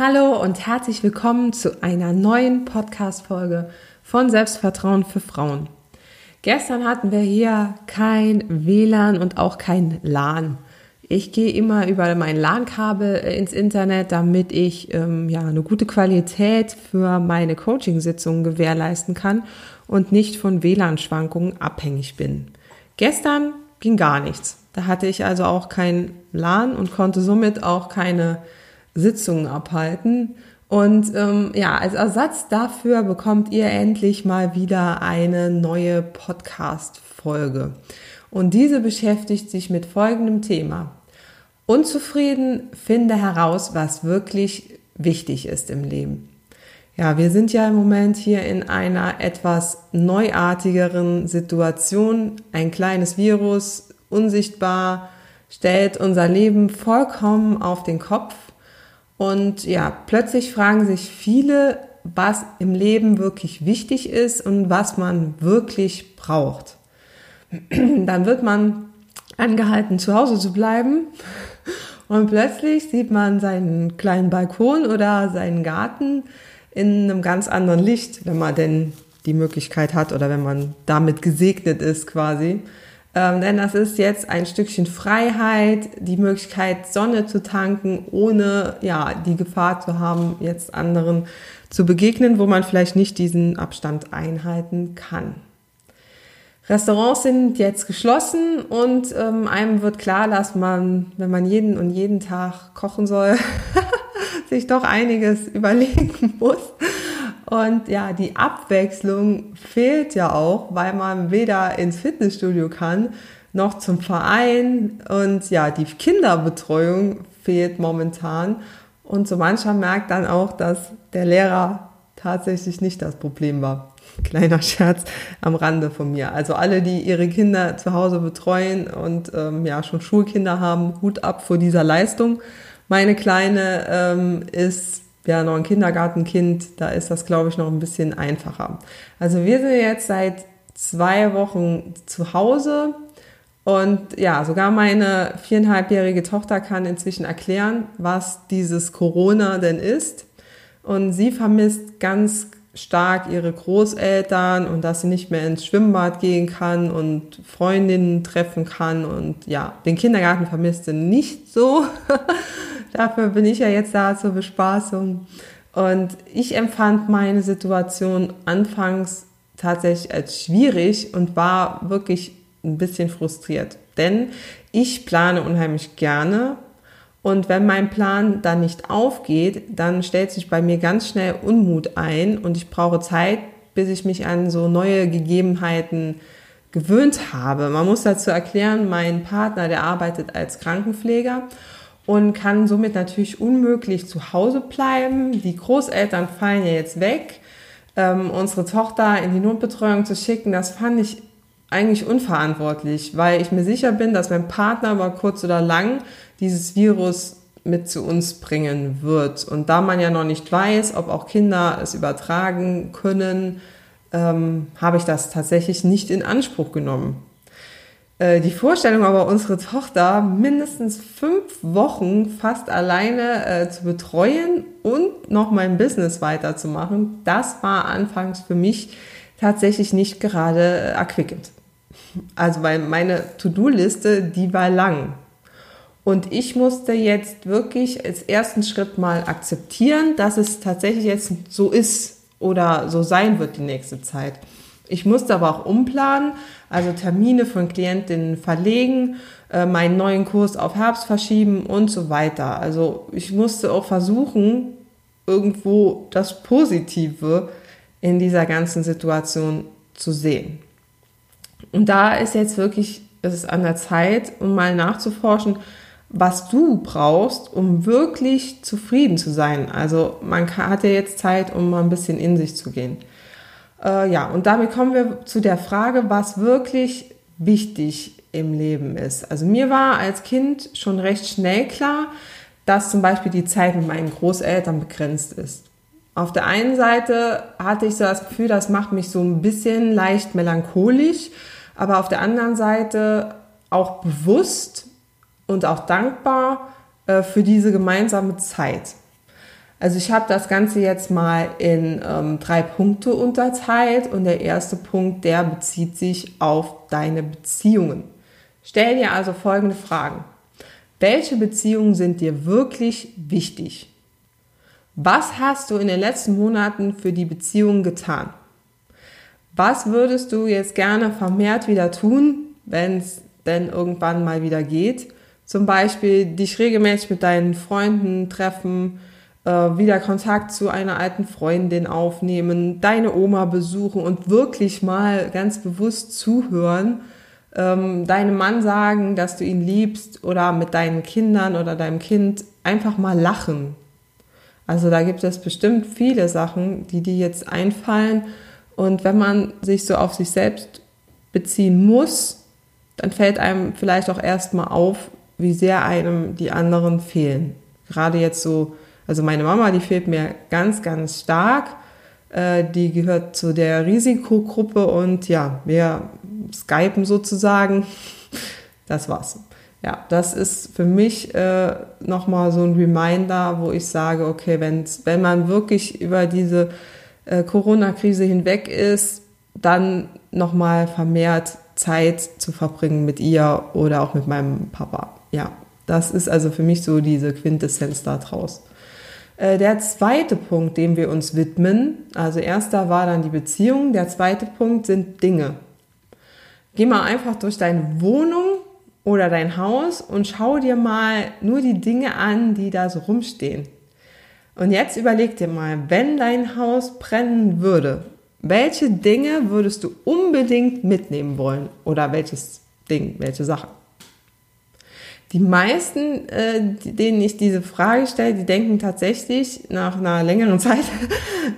Hallo und herzlich willkommen zu einer neuen Podcast-Folge von Selbstvertrauen für Frauen. Gestern hatten wir hier kein WLAN und auch kein LAN. Ich gehe immer über mein LAN-Kabel ins Internet, damit ich ähm, ja eine gute Qualität für meine Coaching-Sitzungen gewährleisten kann und nicht von WLAN-Schwankungen abhängig bin. Gestern ging gar nichts. Da hatte ich also auch kein LAN und konnte somit auch keine Sitzungen abhalten. Und ähm, ja, als Ersatz dafür bekommt ihr endlich mal wieder eine neue Podcast-Folge. Und diese beschäftigt sich mit folgendem Thema. Unzufrieden, finde heraus, was wirklich wichtig ist im Leben. Ja, wir sind ja im Moment hier in einer etwas neuartigeren Situation. Ein kleines Virus, unsichtbar, stellt unser Leben vollkommen auf den Kopf und ja, plötzlich fragen sich viele, was im Leben wirklich wichtig ist und was man wirklich braucht. Dann wird man angehalten, zu Hause zu bleiben. Und plötzlich sieht man seinen kleinen Balkon oder seinen Garten in einem ganz anderen Licht, wenn man denn die Möglichkeit hat oder wenn man damit gesegnet ist quasi. Ähm, denn das ist jetzt ein Stückchen Freiheit, die Möglichkeit, Sonne zu tanken, ohne ja, die Gefahr zu haben, jetzt anderen zu begegnen, wo man vielleicht nicht diesen Abstand einhalten kann. Restaurants sind jetzt geschlossen und ähm, einem wird klar, dass man, wenn man jeden und jeden Tag kochen soll, sich doch einiges überlegen muss. Und ja, die Abwechslung fehlt ja auch, weil man weder ins Fitnessstudio kann, noch zum Verein. Und ja, die Kinderbetreuung fehlt momentan. Und so mancher merkt dann auch, dass der Lehrer tatsächlich nicht das Problem war. Kleiner Scherz am Rande von mir. Also alle, die ihre Kinder zu Hause betreuen und ähm, ja schon Schulkinder haben, Hut ab vor dieser Leistung. Meine Kleine ähm, ist ja noch ein Kindergartenkind, da ist das, glaube ich, noch ein bisschen einfacher. Also wir sind jetzt seit zwei Wochen zu Hause und ja, sogar meine viereinhalbjährige Tochter kann inzwischen erklären, was dieses Corona denn ist. Und sie vermisst ganz stark ihre Großeltern und dass sie nicht mehr ins Schwimmbad gehen kann und Freundinnen treffen kann und ja, den Kindergarten vermisst sie nicht so. Dafür bin ich ja jetzt da zur Bespaßung. Und ich empfand meine Situation anfangs tatsächlich als schwierig und war wirklich ein bisschen frustriert. Denn ich plane unheimlich gerne und wenn mein Plan dann nicht aufgeht, dann stellt sich bei mir ganz schnell Unmut ein und ich brauche Zeit, bis ich mich an so neue Gegebenheiten gewöhnt habe. Man muss dazu erklären, mein Partner, der arbeitet als Krankenpfleger und kann somit natürlich unmöglich zu Hause bleiben. Die Großeltern fallen ja jetzt weg. Ähm, unsere Tochter in die Notbetreuung zu schicken, das fand ich eigentlich unverantwortlich, weil ich mir sicher bin, dass mein Partner über kurz oder lang dieses Virus mit zu uns bringen wird. Und da man ja noch nicht weiß, ob auch Kinder es übertragen können, ähm, habe ich das tatsächlich nicht in Anspruch genommen. Äh, die Vorstellung aber, unsere Tochter mindestens fünf Wochen fast alleine äh, zu betreuen und noch mein Business weiterzumachen, das war anfangs für mich tatsächlich nicht gerade äh, erquickend. Also weil meine To-Do-Liste, die war lang. Und ich musste jetzt wirklich als ersten Schritt mal akzeptieren, dass es tatsächlich jetzt so ist oder so sein wird die nächste Zeit. Ich musste aber auch umplanen, also Termine von Klientinnen verlegen, äh, meinen neuen Kurs auf Herbst verschieben und so weiter. Also ich musste auch versuchen, irgendwo das Positive in dieser ganzen Situation zu sehen. Und da ist jetzt wirklich, es ist an der Zeit, um mal nachzuforschen, was du brauchst, um wirklich zufrieden zu sein. Also man hat ja jetzt Zeit, um mal ein bisschen in sich zu gehen. Äh, ja, und damit kommen wir zu der Frage, was wirklich wichtig im Leben ist. Also mir war als Kind schon recht schnell klar, dass zum Beispiel die Zeit mit meinen Großeltern begrenzt ist. Auf der einen Seite hatte ich so das Gefühl, das macht mich so ein bisschen leicht melancholisch, aber auf der anderen Seite auch bewusst und auch dankbar äh, für diese gemeinsame Zeit. Also ich habe das Ganze jetzt mal in ähm, drei Punkte unterteilt und der erste Punkt, der bezieht sich auf deine Beziehungen. Stell dir also folgende Fragen. Welche Beziehungen sind dir wirklich wichtig? Was hast du in den letzten Monaten für die Beziehungen getan? Was würdest du jetzt gerne vermehrt wieder tun, wenn es denn irgendwann mal wieder geht? Zum Beispiel dich regelmäßig mit deinen Freunden treffen, äh, wieder Kontakt zu einer alten Freundin aufnehmen, deine Oma besuchen und wirklich mal ganz bewusst zuhören, ähm, deinem Mann sagen, dass du ihn liebst oder mit deinen Kindern oder deinem Kind einfach mal lachen. Also da gibt es bestimmt viele Sachen, die dir jetzt einfallen. Und wenn man sich so auf sich selbst beziehen muss, dann fällt einem vielleicht auch erstmal auf, wie sehr einem die anderen fehlen. Gerade jetzt so, also meine Mama, die fehlt mir ganz, ganz stark. Äh, die gehört zu der Risikogruppe und ja, wir skypen sozusagen. Das war's. Ja, das ist für mich äh, nochmal so ein Reminder, wo ich sage, okay, wenn's, wenn man wirklich über diese äh, Corona-Krise hinweg ist, dann nochmal vermehrt Zeit zu verbringen mit ihr oder auch mit meinem Papa. Ja, das ist also für mich so diese Quintessenz daraus. Äh, der zweite Punkt, dem wir uns widmen, also erster war dann die Beziehung, der zweite Punkt sind Dinge. Geh mal einfach durch deine Wohnung oder dein Haus und schau dir mal nur die Dinge an, die da so rumstehen. Und jetzt überleg dir mal, wenn dein Haus brennen würde, welche Dinge würdest du unbedingt mitnehmen wollen? Oder welches Ding, welche Sache? Die meisten, äh, denen ich diese Frage stelle, die denken tatsächlich nach einer längeren Zeit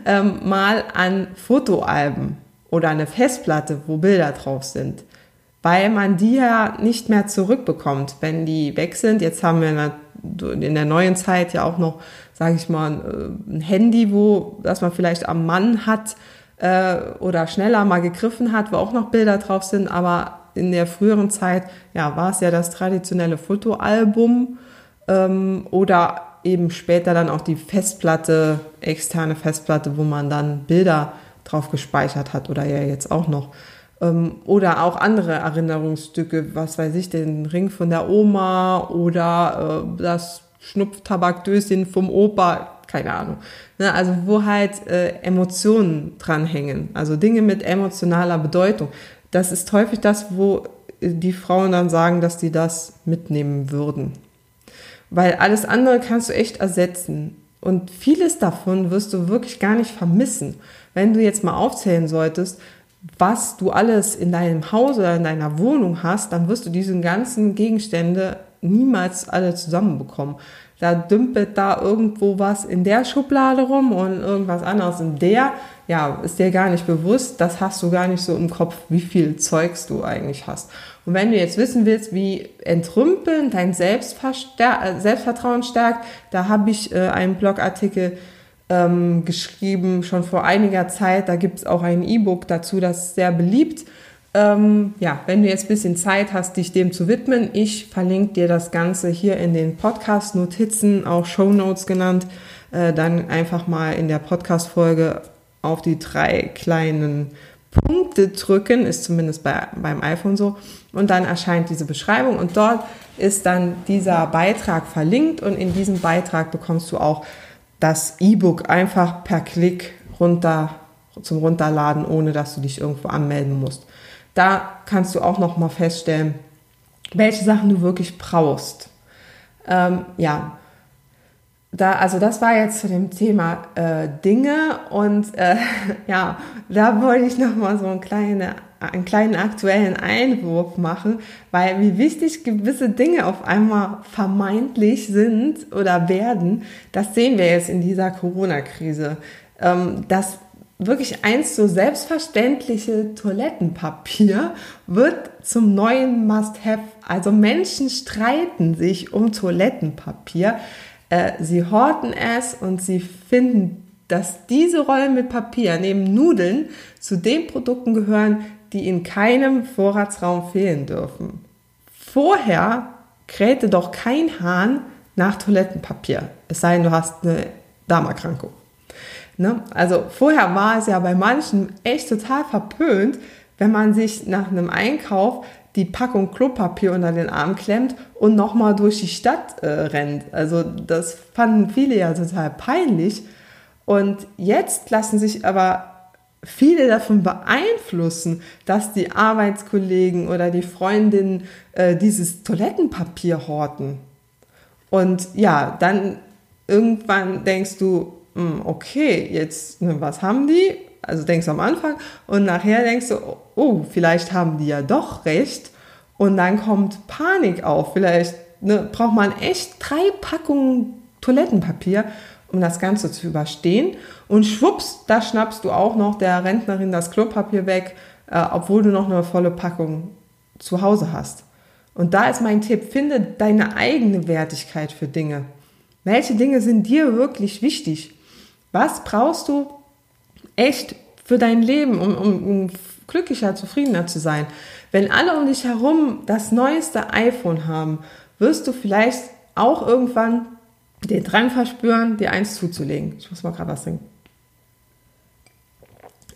ähm, mal an Fotoalben oder eine Festplatte, wo Bilder drauf sind. Weil man die ja nicht mehr zurückbekommt, wenn die weg sind. Jetzt haben wir in der neuen Zeit ja auch noch, sage ich mal, äh, ein Handy, wo das man vielleicht am Mann hat äh, oder schneller mal gegriffen hat, wo auch noch Bilder drauf sind, aber in der früheren Zeit, ja, war es ja das traditionelle Fotoalbum ähm, oder eben später dann auch die Festplatte, externe Festplatte, wo man dann Bilder drauf gespeichert hat oder ja jetzt auch noch. Ähm, oder auch andere Erinnerungsstücke, was weiß ich, den Ring von der Oma oder äh, das Schnupftabakdöschen vom Opa, keine Ahnung. Ne, also wo halt äh, Emotionen dranhängen, also Dinge mit emotionaler Bedeutung. Das ist häufig das, wo äh, die Frauen dann sagen, dass die das mitnehmen würden. Weil alles andere kannst du echt ersetzen. Und vieles davon wirst du wirklich gar nicht vermissen. Wenn du jetzt mal aufzählen solltest, was du alles in deinem Haus oder in deiner Wohnung hast, dann wirst du diese ganzen Gegenstände niemals alle zusammenbekommen. Da dümpelt da irgendwo was in der Schublade rum und irgendwas anderes in der. Ja, ist dir gar nicht bewusst. Das hast du gar nicht so im Kopf, wie viel Zeugs du eigentlich hast. Und wenn du jetzt wissen willst, wie entrümpeln dein Selbstvertrauen stärkt, da habe ich äh, einen Blogartikel ähm, geschrieben, schon vor einiger Zeit. Da gibt es auch ein E-Book dazu, das ist sehr beliebt. Ähm, ja, wenn du jetzt ein bisschen Zeit hast, dich dem zu widmen, ich verlinke dir das Ganze hier in den Podcast-Notizen, auch Show Notes genannt, äh, dann einfach mal in der Podcast-Folge auf die drei kleinen Punkte drücken, ist zumindest bei, beim iPhone so, und dann erscheint diese Beschreibung und dort ist dann dieser Beitrag verlinkt und in diesem Beitrag bekommst du auch das E-Book einfach per Klick runter zum Runterladen, ohne dass du dich irgendwo anmelden musst. Da kannst du auch noch mal feststellen, welche Sachen du wirklich brauchst. Ähm, ja, da, also das war jetzt zu dem Thema äh, Dinge und äh, ja, da wollte ich noch mal so eine kleine einen kleinen aktuellen Einwurf machen, weil wie wichtig gewisse Dinge auf einmal vermeintlich sind oder werden, das sehen wir jetzt in dieser Corona-Krise. Ähm, das wirklich einst so selbstverständliche Toilettenpapier wird zum neuen Must-Have. Also Menschen streiten sich um Toilettenpapier. Äh, sie horten es und sie finden, dass diese Rollen mit Papier neben Nudeln zu den Produkten gehören, die in keinem Vorratsraum fehlen dürfen. Vorher krähte doch kein Hahn nach Toilettenpapier, es sei denn, du hast eine Darmerkrankung. Ne? Also vorher war es ja bei manchen echt total verpönt, wenn man sich nach einem Einkauf die Packung Klopapier unter den Arm klemmt und nochmal durch die Stadt äh, rennt. Also das fanden viele ja total peinlich. Und jetzt lassen sich aber viele davon beeinflussen, dass die Arbeitskollegen oder die Freundinnen äh, dieses Toilettenpapier horten. Und ja, dann irgendwann denkst du, hm, okay, jetzt, ne, was haben die? Also denkst du am Anfang und nachher denkst du, oh, vielleicht haben die ja doch recht. Und dann kommt Panik auf. Vielleicht ne, braucht man echt drei Packungen Toilettenpapier, um das Ganze zu überstehen. Und schwupps, da schnappst du auch noch der Rentnerin das Klopapier weg, äh, obwohl du noch eine volle Packung zu Hause hast. Und da ist mein Tipp, finde deine eigene Wertigkeit für Dinge. Welche Dinge sind dir wirklich wichtig? Was brauchst du echt für dein Leben, um, um, um glücklicher, zufriedener zu sein? Wenn alle um dich herum das neueste iPhone haben, wirst du vielleicht auch irgendwann den Drang verspüren, dir eins zuzulegen. Ich muss mal gerade was trinken.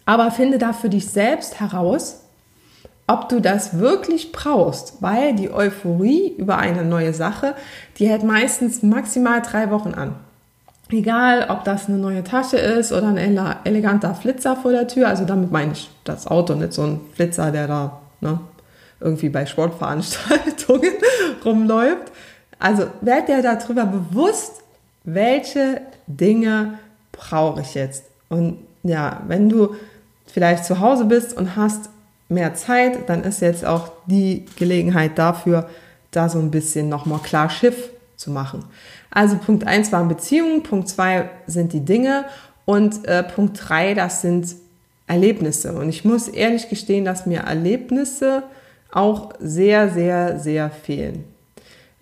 Aber finde da für dich selbst heraus, ob du das wirklich brauchst, weil die Euphorie über eine neue Sache, die hält meistens maximal drei Wochen an. Egal, ob das eine neue Tasche ist oder ein eleganter Flitzer vor der Tür. Also damit meine ich das Auto, nicht so ein Flitzer, der da ne, irgendwie bei Sportveranstaltungen rumläuft. Also werd dir darüber bewusst, welche Dinge brauche ich jetzt. Und ja, wenn du vielleicht zu Hause bist und hast mehr Zeit, dann ist jetzt auch die Gelegenheit dafür, da so ein bisschen nochmal klar Schiff zu machen. Also Punkt 1 waren Beziehungen, Punkt 2 sind die Dinge und äh, Punkt 3, das sind Erlebnisse. Und ich muss ehrlich gestehen, dass mir Erlebnisse auch sehr, sehr, sehr fehlen.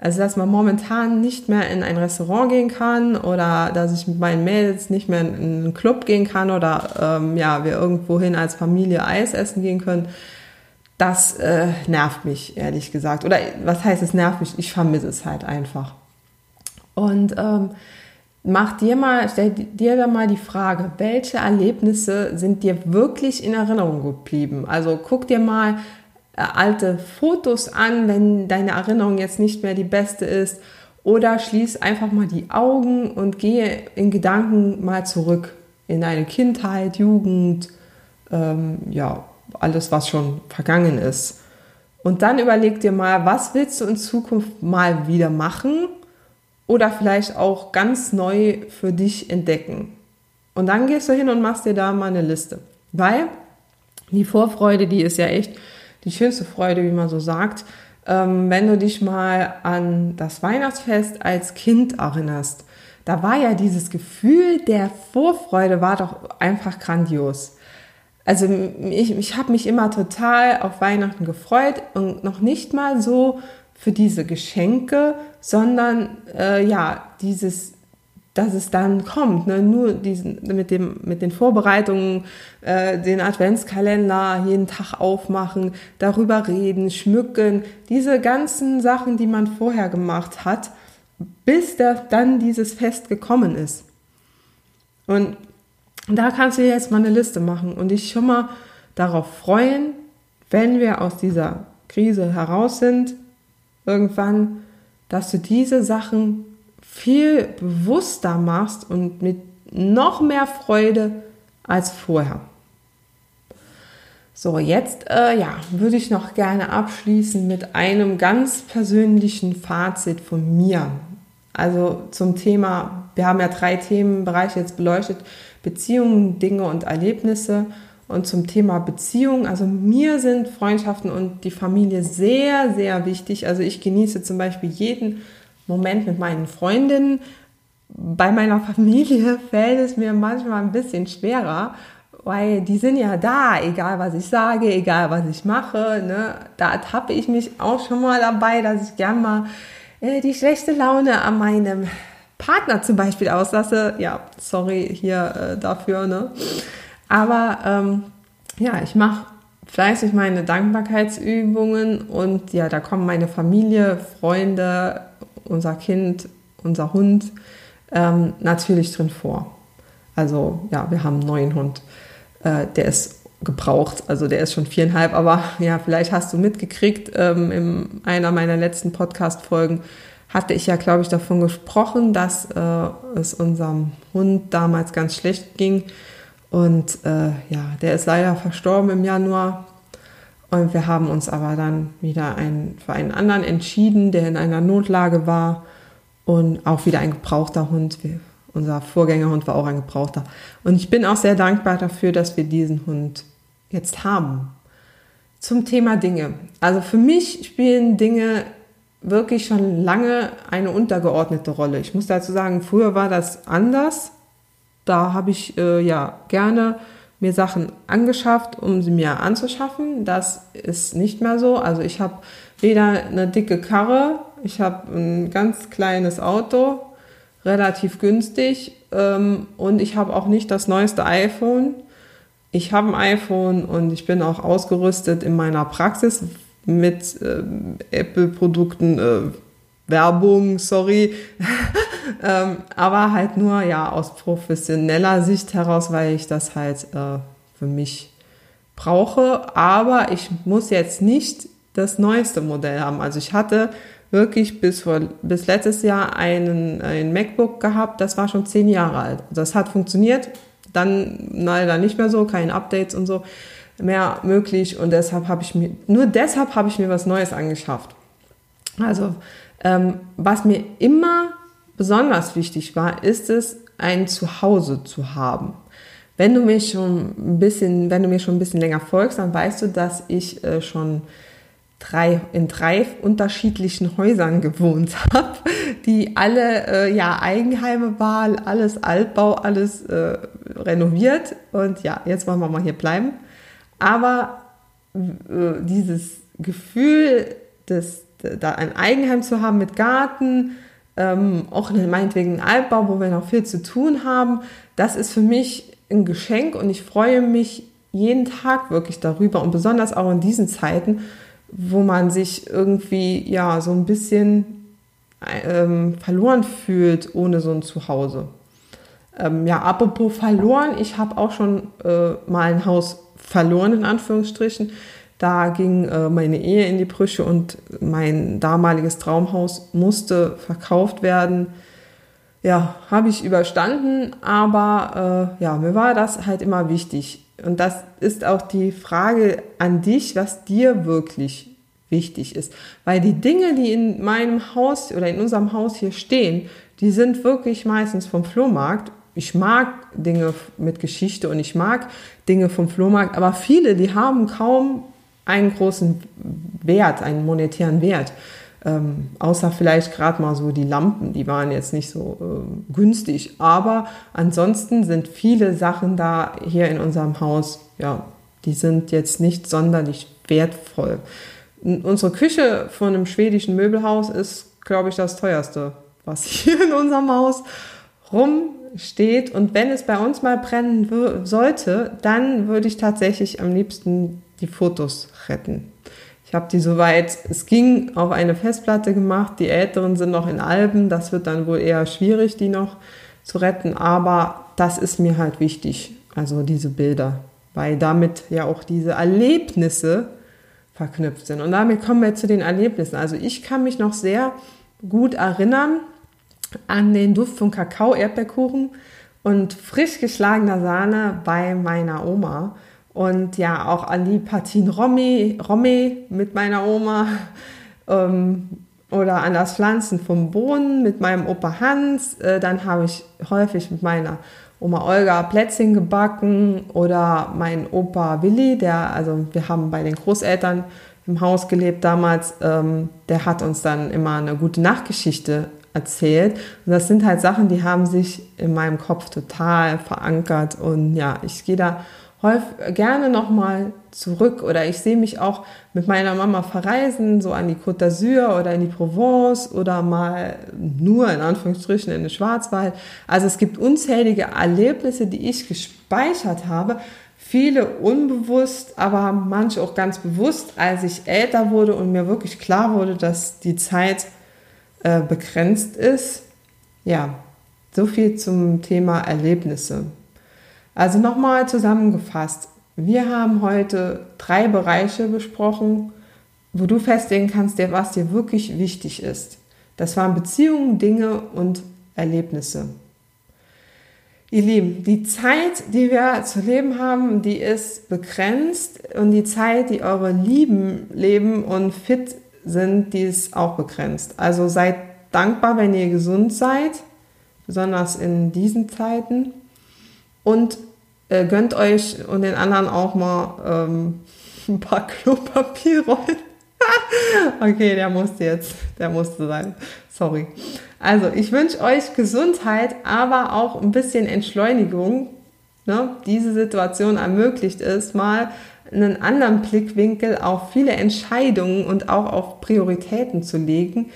Also, dass man momentan nicht mehr in ein Restaurant gehen kann oder dass ich mit meinen Mädels nicht mehr in einen Club gehen kann oder ähm, ja, wir irgendwohin als Familie Eis essen gehen können, das äh, nervt mich, ehrlich gesagt. Oder was heißt es nervt mich? Ich vermisse es halt einfach. Und ähm, mach dir mal, stell dir da mal die Frage, welche Erlebnisse sind dir wirklich in Erinnerung geblieben? Also guck dir mal alte Fotos an, wenn deine Erinnerung jetzt nicht mehr die beste ist. Oder schließ einfach mal die Augen und gehe in Gedanken mal zurück in deine Kindheit, Jugend, ähm, ja, alles, was schon vergangen ist. Und dann überleg dir mal, was willst du in Zukunft mal wieder machen oder vielleicht auch ganz neu für dich entdecken. Und dann gehst du hin und machst dir da mal eine Liste. Weil die Vorfreude, die ist ja echt die schönste Freude, wie man so sagt. Ähm, wenn du dich mal an das Weihnachtsfest als Kind erinnerst, da war ja dieses Gefühl der Vorfreude war doch einfach grandios. Also ich, ich habe mich immer total auf Weihnachten gefreut und noch nicht mal so für diese Geschenke, sondern äh, ja, dieses, dass es dann kommt, ne? nur diesen, mit, dem, mit den Vorbereitungen, äh, den Adventskalender jeden Tag aufmachen, darüber reden, schmücken, diese ganzen Sachen, die man vorher gemacht hat, bis der, dann dieses Fest gekommen ist. Und da kannst du jetzt mal eine Liste machen und dich schon mal darauf freuen, wenn wir aus dieser Krise heraus sind, irgendwann, dass du diese Sachen viel bewusster machst und mit noch mehr Freude als vorher. So, jetzt äh, ja, würde ich noch gerne abschließen mit einem ganz persönlichen Fazit von mir. Also zum Thema, wir haben ja drei Themenbereiche jetzt beleuchtet, Beziehungen, Dinge und Erlebnisse. Und zum Thema Beziehung, also mir sind Freundschaften und die Familie sehr, sehr wichtig. Also ich genieße zum Beispiel jeden Moment mit meinen Freundinnen. Bei meiner Familie fällt es mir manchmal ein bisschen schwerer, weil die sind ja da, egal was ich sage, egal was ich mache. Ne? Da tappe ich mich auch schon mal dabei, dass ich gern mal äh, die schlechte Laune an meinem Partner zum Beispiel auslasse. Ja, sorry hier äh, dafür. Ne? Aber ähm, ja, ich mache fleißig meine Dankbarkeitsübungen und ja, da kommen meine Familie, Freunde, unser Kind, unser Hund ähm, natürlich drin vor. Also ja, wir haben einen neuen Hund. Äh, der ist gebraucht, also der ist schon viereinhalb, aber ja, vielleicht hast du mitgekriegt, ähm, in einer meiner letzten Podcast-Folgen hatte ich ja, glaube ich, davon gesprochen, dass äh, es unserem Hund damals ganz schlecht ging. Und äh, ja, der ist leider verstorben im Januar. Und wir haben uns aber dann wieder ein, für einen anderen entschieden, der in einer Notlage war und auch wieder ein gebrauchter Hund. Wir unser Vorgängerhund war auch ein gebrauchter. Und ich bin auch sehr dankbar dafür, dass wir diesen Hund jetzt haben. Zum Thema Dinge. Also für mich spielen Dinge wirklich schon lange eine untergeordnete Rolle. Ich muss dazu sagen, früher war das anders. Da habe ich äh, ja gerne mir Sachen angeschafft, um sie mir anzuschaffen. Das ist nicht mehr so. Also ich habe weder eine dicke Karre, ich habe ein ganz kleines Auto, relativ günstig ähm, und ich habe auch nicht das neueste iPhone. Ich habe ein iPhone und ich bin auch ausgerüstet in meiner Praxis mit äh, Apple-Produkten, äh, Werbung, sorry, ähm, aber halt nur ja aus professioneller Sicht heraus, weil ich das halt äh, für mich brauche. Aber ich muss jetzt nicht das neueste Modell haben. Also ich hatte wirklich bis, vor, bis letztes Jahr einen, ein MacBook gehabt, das war schon zehn Jahre alt. Das hat funktioniert, dann leider nicht mehr so, keine Updates und so mehr möglich und deshalb habe ich mir, nur deshalb habe ich mir was Neues angeschafft. Also, ähm, was mir immer besonders wichtig war, ist es, ein Zuhause zu haben. Wenn du mich schon ein bisschen, wenn du mir schon ein bisschen länger folgst, dann weißt du, dass ich äh, schon drei, in drei unterschiedlichen Häusern gewohnt habe, die alle äh, ja Eigenheime waren, alles Altbau, alles äh, renoviert. Und ja, jetzt wollen wir mal hier bleiben. Aber äh, dieses Gefühl, des, da ein Eigenheim zu haben mit Garten, ähm, auch meinetwegen ein Altbau, wo wir noch viel zu tun haben, das ist für mich ein Geschenk und ich freue mich jeden Tag wirklich darüber und besonders auch in diesen Zeiten, wo man sich irgendwie ja so ein bisschen ähm, verloren fühlt ohne so ein Zuhause. Ähm, ja, apropos verloren, ich habe auch schon äh, mal ein Haus verloren, in Anführungsstrichen. Da ging äh, meine Ehe in die Brüche und mein damaliges Traumhaus musste verkauft werden. Ja, habe ich überstanden, aber äh, ja, mir war das halt immer wichtig. Und das ist auch die Frage an dich, was dir wirklich wichtig ist. Weil die Dinge, die in meinem Haus oder in unserem Haus hier stehen, die sind wirklich meistens vom Flohmarkt. Ich mag Dinge mit Geschichte und ich mag Dinge vom Flohmarkt, aber viele, die haben kaum einen großen Wert, einen monetären Wert. Ähm, außer vielleicht gerade mal so die Lampen, die waren jetzt nicht so äh, günstig. Aber ansonsten sind viele Sachen da hier in unserem Haus, ja, die sind jetzt nicht sonderlich wertvoll. Unsere Küche von einem schwedischen Möbelhaus ist, glaube ich, das teuerste, was hier in unserem Haus rumsteht. Und wenn es bei uns mal brennen sollte, dann würde ich tatsächlich am liebsten die Fotos retten. Ich habe die soweit, es ging, auf eine Festplatte gemacht. Die älteren sind noch in Alben. Das wird dann wohl eher schwierig, die noch zu retten. Aber das ist mir halt wichtig, also diese Bilder, weil damit ja auch diese Erlebnisse verknüpft sind. Und damit kommen wir zu den Erlebnissen. Also ich kann mich noch sehr gut erinnern an den Duft von Kakao, Erdbeerkuchen und frisch geschlagener Sahne bei meiner Oma. Und ja, auch an die Partien Romy, Romy mit meiner Oma ähm, oder an das Pflanzen vom Bohnen mit meinem Opa Hans. Äh, dann habe ich häufig mit meiner Oma Olga Plätzchen gebacken oder mein Opa Willi, der, also wir haben bei den Großeltern im Haus gelebt damals, ähm, der hat uns dann immer eine gute Nachtgeschichte erzählt. Und das sind halt Sachen, die haben sich in meinem Kopf total verankert. Und ja, ich gehe da häufig gerne nochmal zurück oder ich sehe mich auch mit meiner Mama verreisen, so an die Côte d'Azur oder in die Provence oder mal nur in Anführungsstrichen in den Schwarzwald. Also es gibt unzählige Erlebnisse, die ich gespeichert habe, viele unbewusst, aber manche auch ganz bewusst, als ich älter wurde und mir wirklich klar wurde, dass die Zeit äh, begrenzt ist. Ja, so viel zum Thema Erlebnisse. Also nochmal zusammengefasst. Wir haben heute drei Bereiche besprochen, wo du festlegen kannst, was dir wirklich wichtig ist. Das waren Beziehungen, Dinge und Erlebnisse. Ihr Lieben, die Zeit, die wir zu leben haben, die ist begrenzt und die Zeit, die eure Lieben leben und fit sind, die ist auch begrenzt. Also seid dankbar, wenn ihr gesund seid, besonders in diesen Zeiten und äh, gönnt euch und den anderen auch mal ähm, ein paar Klopapierrollen. okay, der musste jetzt, der musste sein. Sorry. Also, ich wünsche euch Gesundheit, aber auch ein bisschen Entschleunigung. Ne? Diese Situation ermöglicht es, mal einen anderen Blickwinkel auf viele Entscheidungen und auch auf Prioritäten zu legen,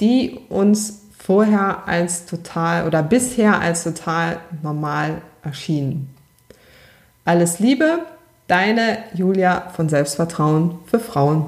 die uns vorher als total oder bisher als total normal erschienen. Alles Liebe, deine Julia von Selbstvertrauen für Frauen.